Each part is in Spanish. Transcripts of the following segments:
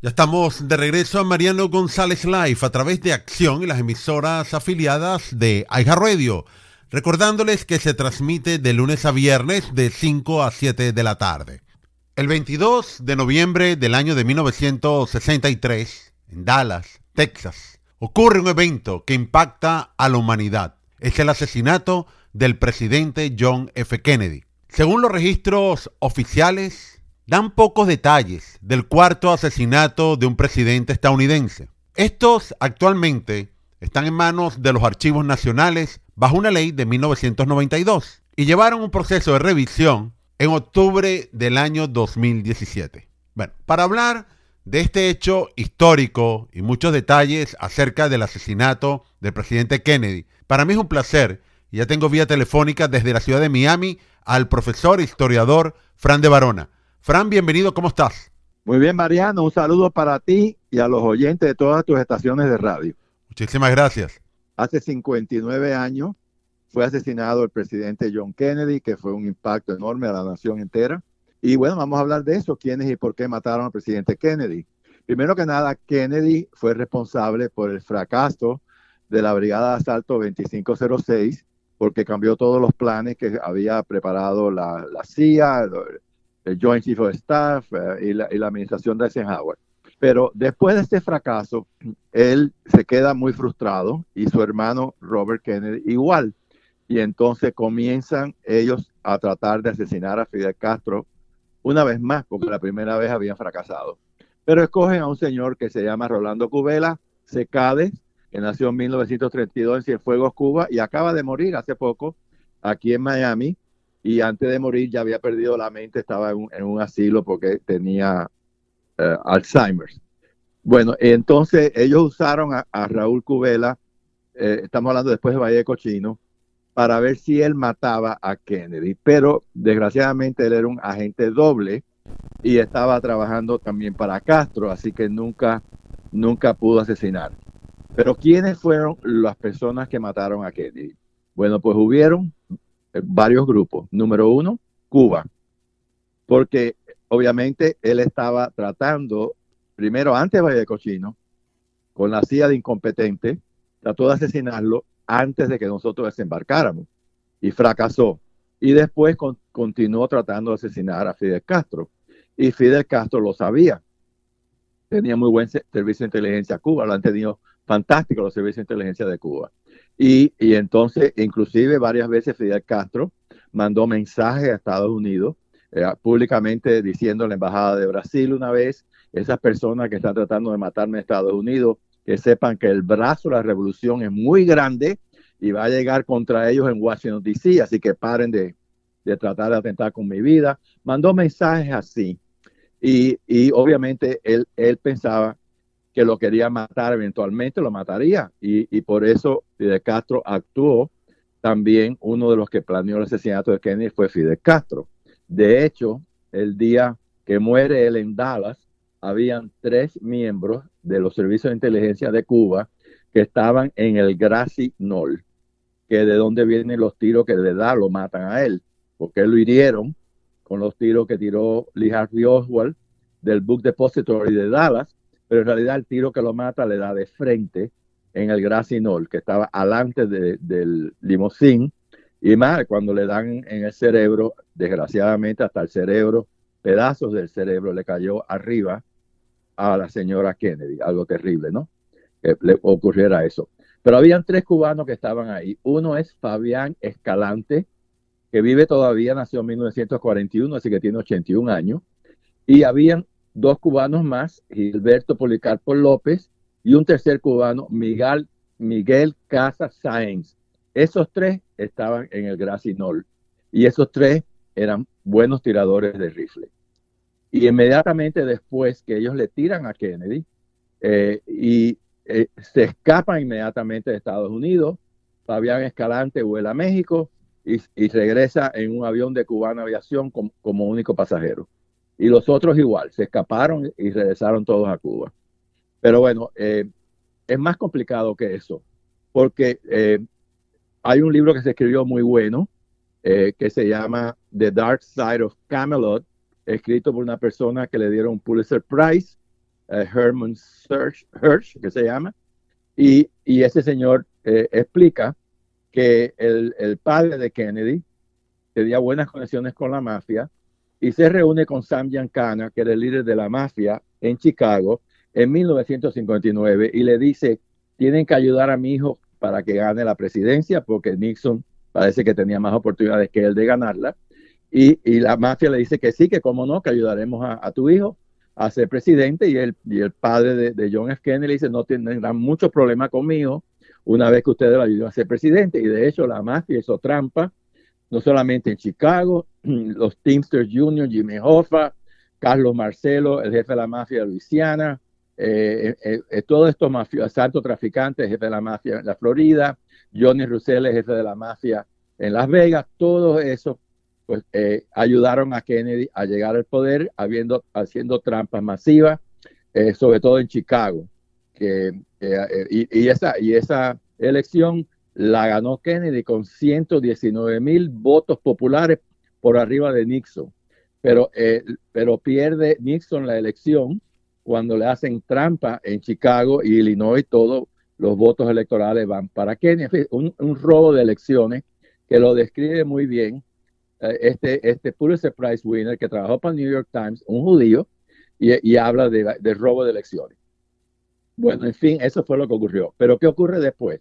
Ya estamos de regreso a Mariano González Live a través de Acción y las emisoras afiliadas de Radio. Recordándoles que se transmite de lunes a viernes de 5 a 7 de la tarde. El 22 de noviembre del año de 1963, en Dallas, Texas, ocurre un evento que impacta a la humanidad. Es el asesinato del presidente John F. Kennedy. Según los registros oficiales, dan pocos detalles del cuarto asesinato de un presidente estadounidense. Estos actualmente están en manos de los archivos nacionales bajo una ley de 1992 y llevaron un proceso de revisión en octubre del año 2017. Bueno, para hablar de este hecho histórico y muchos detalles acerca del asesinato del presidente Kennedy, para mí es un placer, ya tengo vía telefónica desde la ciudad de Miami al profesor historiador Fran de Barona. Fran, bienvenido, ¿cómo estás? Muy bien, Mariano, un saludo para ti y a los oyentes de todas tus estaciones de radio. Muchísimas gracias. Hace 59 años fue asesinado el presidente John Kennedy, que fue un impacto enorme a la nación entera. Y bueno, vamos a hablar de eso, quiénes y por qué mataron al presidente Kennedy. Primero que nada, Kennedy fue responsable por el fracaso de la Brigada de Asalto 2506, porque cambió todos los planes que había preparado la, la CIA, el Joint Chief of Staff eh, y, la, administración de Eisenhower. Pero después de este fracaso, él se queda muy frustrado y su hermano Robert Kennedy igual. Y entonces comienzan ellos a tratar de asesinar a Fidel Castro una vez más, porque la primera vez habían fracasado. Pero escogen a un señor que se llama Rolando Cubela, Secades, que nació en 1932 en Cienfuegos, Cuba, y acaba de morir hace poco aquí en Miami, y antes de morir ya había perdido la mente, estaba en un, asilo porque tenía eh, Alzheimer's. Bueno, entonces ellos usaron a, Raúl Cubela, eh, estamos hablando después de Valle Cochino, para ver si él mataba a Kennedy, pero desgraciadamente él era un agente doble y estaba trabajando también para Castro, así que nunca, nunca pudo asesinar. Pero ¿quiénes fueron las personas que mataron a Kennedy? Bueno, pues hubieron varios grupos. Número uno, Cuba, porque obviamente él estaba tratando, primero antes de Valle de Cochino, con la CIA de incompetente, trató de asesinarlo antes de que nosotros desembarcáramos y fracasó. Y después continuó tratando de asesinar a Fidel Castro. Y Fidel Castro lo sabía. Tenía muy buen servicio de inteligencia Cuba, lo han tenido fantástico los servicios de inteligencia de Cuba. Y, entonces, inclusive varias veces Fidel Castro mandó mensajes a Estados Unidos eh, públicamente diciendo a la Embajada de Brasil una vez, esas personas que están tratando de matarme en Estados Unidos, que sepan que el brazo de la revolución es muy grande y va a llegar contra ellos en Washington, D.C., así que paren de, tratar de atentar con mi vida. Mandó mensajes así. Y, y obviamente él, él pensaba que lo quería matar, eventualmente lo mataría. Y, por eso Fidel Castro actuó. También uno de los que planeó el asesinato de Kennedy fue Fidel Castro. De hecho, el día que muere él en Dallas, habían tres miembros de los servicios de inteligencia de Cuba que estaban en el Grassy Knoll, que de donde vienen los tiros que de da lo matan a él, porque lo hirieron con los tiros que tiró Lee Harvey Oswald del Book Depository de Dallas pero en realidad el tiro que lo mata le da de frente en el Gracinol, que estaba alante del limosín, y más cuando le dan en el cerebro, desgraciadamente hasta el cerebro, pedazos del cerebro le cayó arriba a la señora Kennedy, algo terrible, ¿no? Que le ocurriera eso. Pero habían tres cubanos que estaban ahí. Uno es Fabián Escalante, que vive todavía, nació en 1941, así que tiene 81 años. Y habían dos cubanos más, Gilberto Policarpo López, y un tercer cubano, Miguel, Miguel Casa Sáenz. Esos tres estaban en el Gracinol y esos tres eran buenos tiradores de rifle. Y inmediatamente después que ellos le tiran a Kennedy eh, y eh, se escapan inmediatamente de Estados Unidos, Fabián Escalante vuela a México y, regresa en un avión de Cubana Aviación como único pasajero y los otros igual, se escaparon y regresaron todos a Cuba. Pero bueno, eh, es más complicado que eso, porque eh, hay un libro que se escribió muy bueno, eh, que se llama The Dark Side of Camelot, escrito por una persona que le dieron un Pulitzer Prize, Herman Hirsch, que se llama, y, y ese señor explica que el, el padre de Kennedy tenía buenas conexiones con la mafia y se reúne con Sam Giancana, que era el líder de la mafia en Chicago, en 1959 y le dice, tienen que ayudar a mi hijo para que gane la presidencia, porque Nixon parece que tenía más oportunidades que él de ganarla. Y, y la mafia le dice que sí, que cómo no, que ayudaremos a, tu hijo a ser presidente. Y el, y el padre de, de, John F. Kennedy le dice, no tendrán mucho problema conmigo una vez que ustedes lo ayuden a ser presidente. Y de hecho la mafia hizo trampa, no solamente en Chicago, los Teamsters Junior, Jimmy Hoffa, Carlos Marcelo, el jefe de la mafia de Luisiana, eh, eh, eh, todos estos mafiosos, Santo Traficantes, jefe de la mafia en la Florida, Johnny Russell, jefe de la mafia en Las Vegas, todos esos pues, ayudaron a Kennedy a llegar al poder habiendo, haciendo trampas masivas, sobre todo en Chicago. Que, y esa elección la ganó Kennedy con 119 mil votos populares por arriba de Nixon. Pero, pero pierde Nixon la elección cuando le hacen trampa en Chicago y Illinois, todos los votos electorales van para Kenia. Un, un robo de elecciones que lo describe muy bien eh, este, este Pulitzer Prize winner que trabajó para el New York Times, un judío, y, habla de, de, robo de elecciones. Bueno, en fin, eso fue lo que ocurrió. Pero ¿qué ocurre después?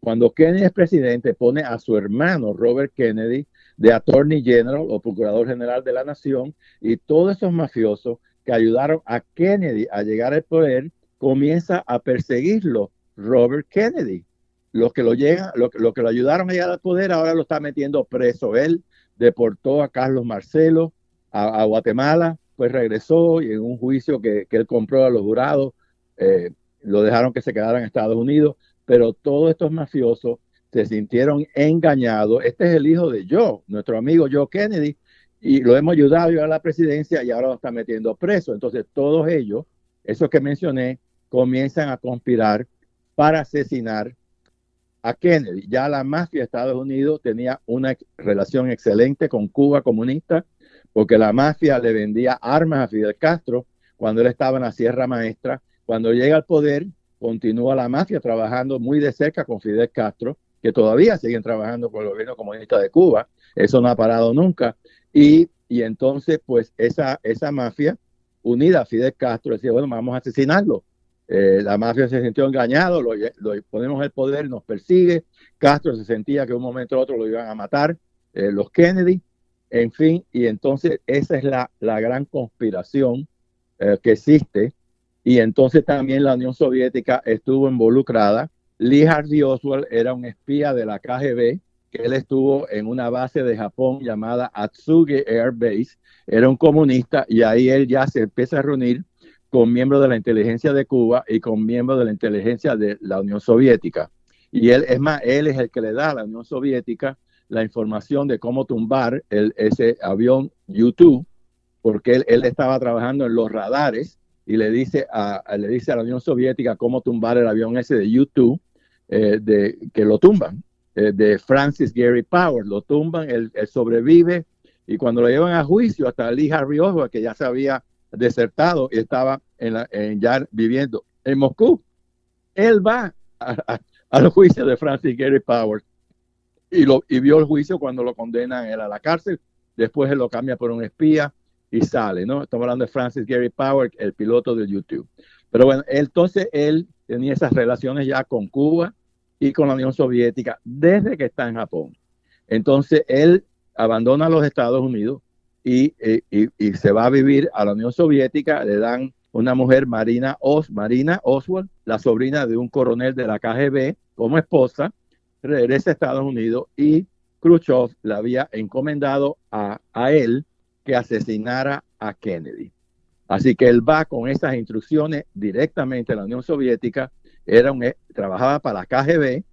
Cuando Kennedy es presidente, pone a su hermano Robert Kennedy de Attorney General o Procurador General de la Nación y todos esos mafiosos que ayudaron a Kennedy a llegar al poder, comienza a perseguirlo Robert Kennedy. Los que lo, llegan, lo, que lo ayudaron a llegar al poder ahora lo está metiendo preso. Él deportó a Carlos Marcelo a, Guatemala, pues regresó y en un juicio que, él compró a los jurados, eh, lo dejaron que se quedara en Estados Unidos, pero todos estos mafiosos se sintieron engañados. Este es el hijo de Joe, nuestro amigo Joe Kennedy, y lo hemos ayudado a la presidencia y ahora lo están metiendo preso. Entonces todos ellos, esos que mencioné, comienzan a conspirar para asesinar a Kennedy. Ya la mafia de Estados Unidos tenía una relación excelente con Cuba comunista, porque la mafia le vendía armas a Fidel Castro cuando él estaba en la Sierra Maestra. Cuando llega al poder, continúa la mafia trabajando muy de cerca con Fidel Castro, que todavía siguen trabajando con el gobierno comunista de Cuba. Eso no ha parado nunca. Y, y entonces, pues esa, esa mafia unida a Fidel Castro decía, bueno, vamos a asesinarlo. Eh, la mafia se sintió engañado, lo, ponemos el poder, nos persigue. Castro se sentía que un momento u otro lo iban a matar, eh, los Kennedy, en fin, y entonces esa es la, la gran conspiración eh, que existe. Y entonces también la Unión Soviética estuvo involucrada. Lee Harvey Oswald era un espía de la KGB que él estuvo en una base de Japón llamada Atsugi Air Base, era un comunista y ahí él ya se empieza a reunir con miembros de la inteligencia de Cuba y con miembros de la inteligencia de la Unión Soviética. Y él, es más, él es el que le da a la Unión Soviética la información de cómo tumbar el, ese avión U-2, porque él, él, estaba trabajando en los radares y le dice a, le dice a la Unión Soviética cómo tumbar el avión ese de U-2, eh, de, que lo tumban. Eh, de Francis Gary Powers. Lo tumban, él, sobrevive y cuando lo llevan a juicio, hasta Lee Harvey Oswald, que ya se había desertado y estaba ya viviendo en Moscú, él va al juicio de Francis Gary Powers y vio el juicio cuando lo condenan él a la cárcel. Después él lo cambia por un espía y sale, ¿no? Estamos hablando de Francis Gary Powers, el piloto de YouTube. Pero bueno, entonces él tenía esas relaciones ya con Cuba, y con la Unión Soviética desde que está en Japón. Entonces él abandona los Estados Unidos y, se va a vivir a la Unión Soviética, le dan una mujer, Marina, Os, Marina Oswald, la sobrina de un coronel de la KGB, como esposa, regresa a Estados Unidos y Khrushchev le había encomendado a, a él que asesinara a Kennedy. Así que él va con esas instrucciones directamente a la Unión Soviética era un, eh, trabajaba para la KGB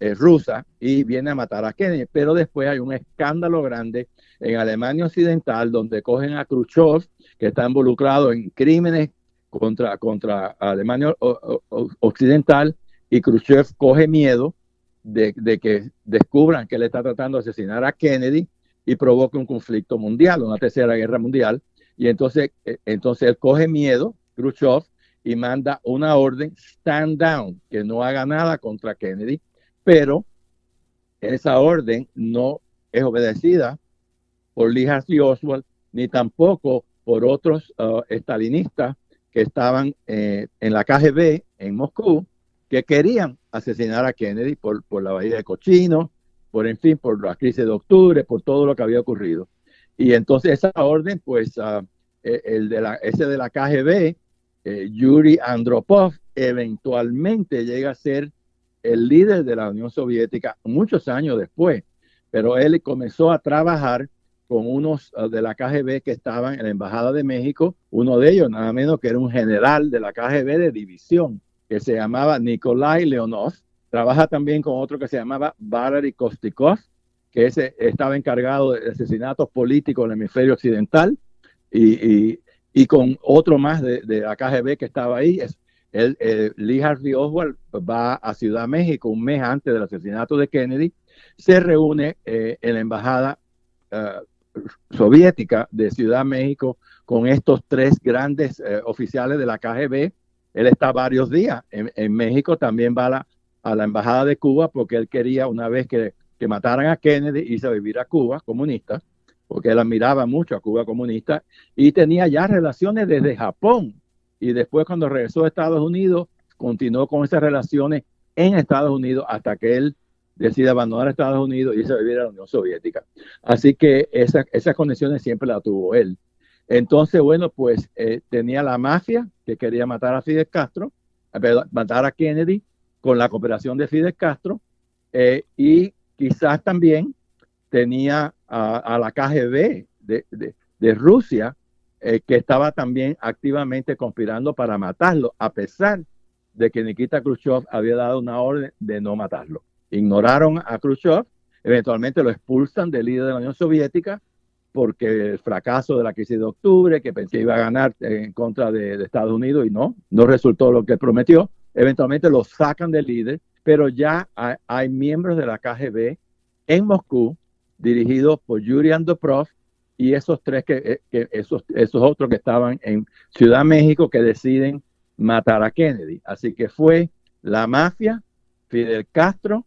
eh, rusa y viene a matar a Kennedy. Pero después hay un escándalo grande en Alemania Occidental donde cogen a Khrushchev, que está involucrado en crímenes contra, contra Alemania Occidental, y Khrushchev coge miedo de, que descubran que él está tratando de asesinar a Kennedy y provoca un conflicto mundial, una tercera guerra mundial. Y entonces, eh, entonces él coge miedo, Khrushchev, y manda una orden stand down, que no haga nada contra Kennedy, pero esa orden no es obedecida por Lee Harvey Oswald ni tampoco por otros uh, estalinistas que estaban eh, en la KGB en Moscú, que querían asesinar a Kennedy por, por la bahía de Cochino, por en fin, por la crisis de octubre, por todo lo que había ocurrido. Y entonces esa orden, pues uh, e, el de la, ese de la KGB, eh, Yuri Andropov, eventualmente llega a ser el líder de la Unión Soviética muchos años después, pero él comenzó a trabajar con unos uh, de la KGB que estaban en la Embajada de México, uno de ellos nada menos que era un general de la KGB de división, que se llamaba Nikolai Leonov, trabaja también con otro que se llamaba Valery Kostikov, que ese estaba encargado de asesinatos políticos en el hemisferio occidental, y, y, con otro más de, la KGB que estaba ahí. Es, el, Lee Harvey Oswald va a Ciudad México un mes antes del asesinato de Kennedy, se reúne eh, en la embajada uh, soviética de Ciudad México con estos tres grandes uh, oficiales de la KGB. Él está varios días en, en México, también va a la, a la, embajada de Cuba porque él quería una vez que, que mataran a Kennedy irse a vivir a Cuba, comunista, porque él admiraba mucho a Cuba comunista y tenía ya relaciones desde Japón. Y después cuando regresó a Estados Unidos, continuó con esas relaciones en Estados Unidos hasta que él decide abandonar Estados Unidos y irse a vivir a la Unión Soviética. Así que esa, esas conexiones siempre las tuvo él. Entonces, bueno, pues eh, tenía la mafia que quería matar a Fidel Castro, matar a Kennedy con la cooperación de Fidel Castro eh, y quizás también tenía a, la KGB de Rusia, eh, que estaba también activamente conspirando para matarlo, a pesar de que Nikita Khrushchev había dado una orden de no matarlo. Ignoraron a Khrushchev, eventualmente lo expulsan del líder de la Unión Soviética, porque el fracaso de la crisis de octubre, que pensé iba a ganar en contra de, de Estados Unidos y no, no resultó lo que prometió. Eventualmente lo sacan del líder, pero ya hay, miembros de la KGB en Moscú dirigido por Yuri Andropov y esos tres que, eh, que, esos, esos otros que estaban en Ciudad México que deciden matar a Kennedy. Así que fue la mafia, Fidel Castro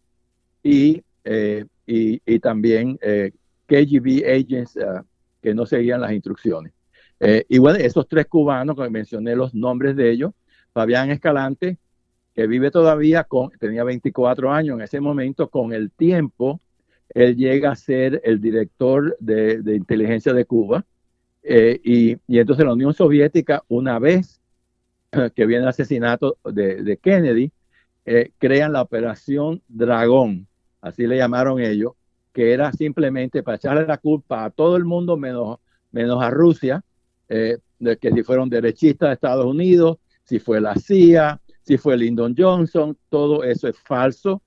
y, eh, y, también eh, KGB agents uh, que no seguían las instrucciones. Eh, y bueno, esos tres cubanos, que mencioné los nombres de ellos, Fabián Escalante, que vive todavía con, tenía 24 años en ese momento, con el tiempo él llega a ser el director de, inteligencia de Cuba. Eh, y, y, entonces la Unión Soviética, una vez que viene el asesinato de, de Kennedy, eh, crean la operación Dragón, así le llamaron ellos, que era simplemente para echarle la culpa a todo el mundo menos, menos a Rusia, eh, de que si fueron derechistas de Estados Unidos, si fue la CIA, si fue Lyndon Johnson, todo eso es falso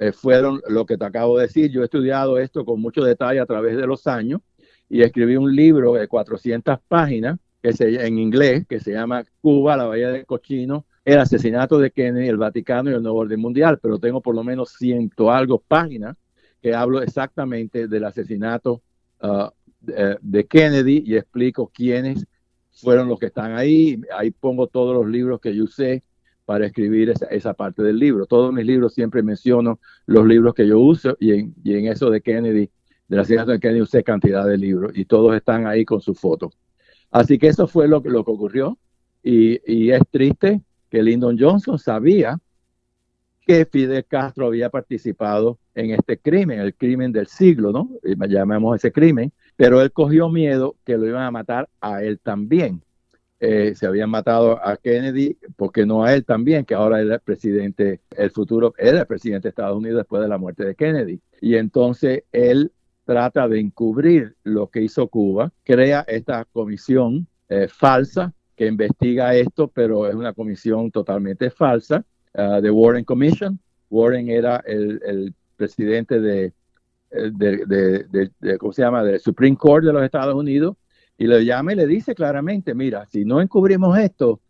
eh, fueron lo que te acabo de decir. Yo he estudiado esto con mucho detalle a través de los años y escribí un libro de 400 páginas que se, en inglés que se llama Cuba, la Bahía del Cochino, el asesinato de Kennedy, el Vaticano y el nuevo orden mundial, pero tengo por lo menos ciento algo páginas que hablo exactamente del asesinato uh, de, de Kennedy y explico quiénes fueron los que están ahí. Ahí pongo todos los libros que yo usé para escribir esa, esa, parte del libro. Todos mis libros siempre menciono los libros que yo uso y en, y en eso de Kennedy, de la ciudad de Kennedy, usé cantidad de libros y todos están ahí con su foto. Así que eso fue lo, lo que ocurrió y, y, es triste que Lyndon Johnson sabía que Fidel Castro había participado en este crimen, el crimen del siglo, ¿no? Llamamos ese crimen, pero él cogió miedo que lo iban a matar a él también eh, se habían matado a Kennedy, porque no a él también, que ahora era el presidente, el futuro, era el presidente de Estados Unidos después de la muerte de Kennedy. Y entonces él trata de encubrir lo que hizo Cuba, crea esta comisión eh, falsa que investiga esto, pero es una comisión totalmente falsa, uh, de Warren Commission. Warren era el, el presidente de, de, de, de, ¿cómo se llama?, del Supreme Court de los Estados Unidos, y le llama y le dice claramente, mira, si no encubrimos esto,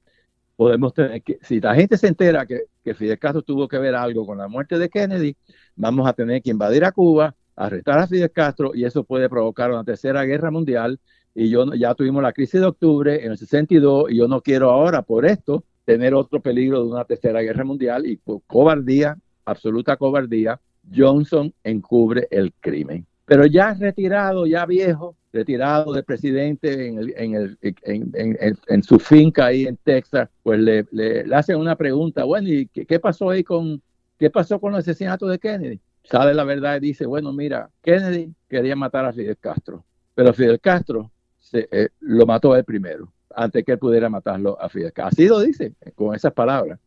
podemos tener que, si la gente se entera que, que Fidel Castro tuvo que ver algo con la muerte de Kennedy, vamos a tener que invadir a Cuba, arrestar a Fidel Castro y eso puede provocar una tercera guerra mundial. Y yo ya tuvimos la crisis de octubre en el 62 y yo no quiero ahora por esto tener otro peligro de una tercera guerra mundial y por cobardía, absoluta cobardía, Johnson encubre el crimen. Pero ya retirado, ya viejo, retirado de presidente en, el, en, su finca ahí en Texas, pues le, hacen una pregunta, bueno, ¿y qué, pasó ahí con, qué pasó con el asesinato de Kennedy? Sale la verdad y dice, bueno, mira, Kennedy quería matar a Fidel Castro, pero Fidel Castro se, eh, lo mató él primero, antes que él pudiera matarlo a Fidel Castro. Así lo dice, con esas palabras.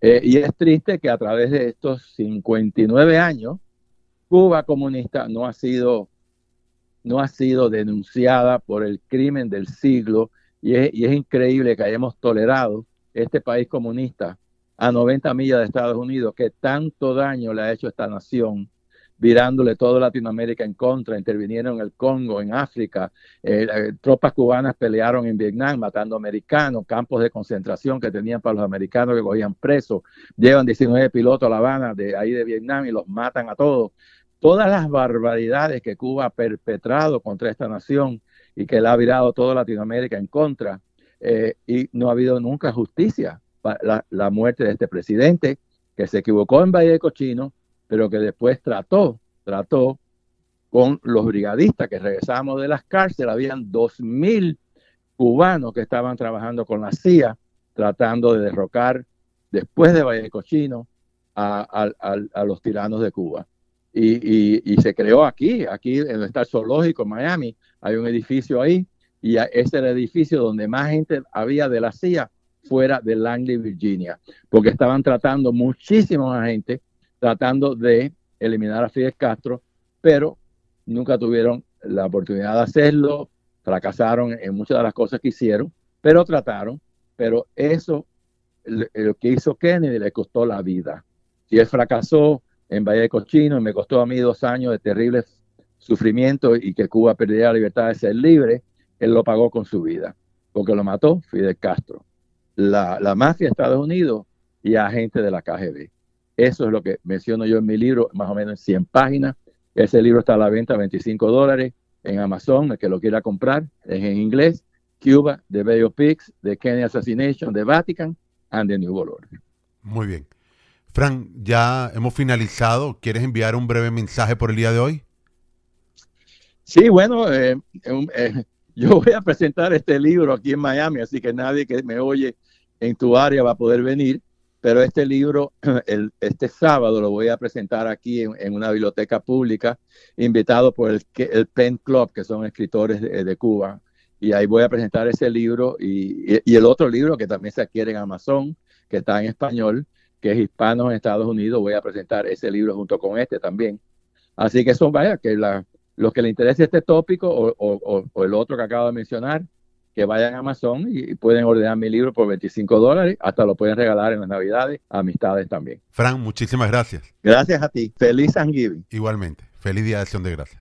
Eh, y es triste que a través de estos 59 años, Cuba comunista no ha sido, no ha sido denunciada por el crimen del siglo y es, increíble que hayamos tolerado este país comunista a 90 millas de Estados Unidos que tanto daño le ha hecho a esta nación virándole toda Latinoamérica en contra, intervinieron en el Congo, en África, eh, tropas cubanas pelearon en Vietnam matando americanos, campos de concentración que tenían para los americanos que cogían presos, llevan 19 pilotos a La Habana de ahí de Vietnam y los matan a todos. Todas las barbaridades que Cuba ha perpetrado contra esta nación y que le ha virado toda Latinoamérica en contra, eh, y no ha habido nunca justicia. La, la muerte de este presidente que se equivocó en Valle de Cochino, pero que después trató, trató con los brigadistas que regresamos de las cárceles. Habían 2.000 cubanos que estaban trabajando con la CIA, tratando de derrocar después de Valle de Cochino a, los tiranos de Cuba. Y, se creó aquí, aquí en el zoológico en Miami, hay un edificio ahí, y ese era el edificio donde más gente había de la CIA fuera de Langley, Virginia, porque estaban tratando muchísima gente tratando de eliminar a Fidel Castro, pero nunca tuvieron la oportunidad de hacerlo, fracasaron en muchas de las cosas que hicieron, pero trataron, pero eso, lo que hizo Kennedy le costó la vida. Si él fracasó en Valle de Cochino y me costó a mí dos años de terribles sufrimientos y que Cuba perdiera la libertad de ser libre, él lo pagó con su vida, porque lo mató Fidel Castro, la, mafia de Estados Unidos y agente de la KGB. Eso es lo que menciono yo en mi libro, más o menos en 100 páginas. Ese libro está a la venta a 25 dólares en Amazon, el que lo quiera comprar, es en inglés. Cuba, The Bay of Pigs, The Kennedy Assassination, The Vatican and The New World Order. Muy bien. Frank, ya hemos finalizado. ¿Quieres enviar un breve mensaje por el día de hoy? Sí, bueno, eh, eh, yo voy a presentar este libro aquí en Miami, así que nadie que me oye en tu área va a poder venir pero este libro, este sábado lo voy a presentar aquí en, una biblioteca pública, invitado por el, el, Pen Club, que son escritores de, Cuba. Y ahí voy a presentar ese libro y, y, el otro libro que también se adquiere en Amazon, que está en español, que es Hispanos en Estados Unidos. Voy a presentar ese libro junto con este también. Así que son, vaya, que la, los que les interese este tópico o, o, o el otro que acabo de mencionar, que vayan a Amazon y pueden ordenar mi libro por 25 dólares, hasta lo pueden regalar en las navidades a amistades también. Fran, muchísimas gracias. Gracias a ti. Feliz Thanksgiving. Igualmente. Feliz Día de Acción de Gracias.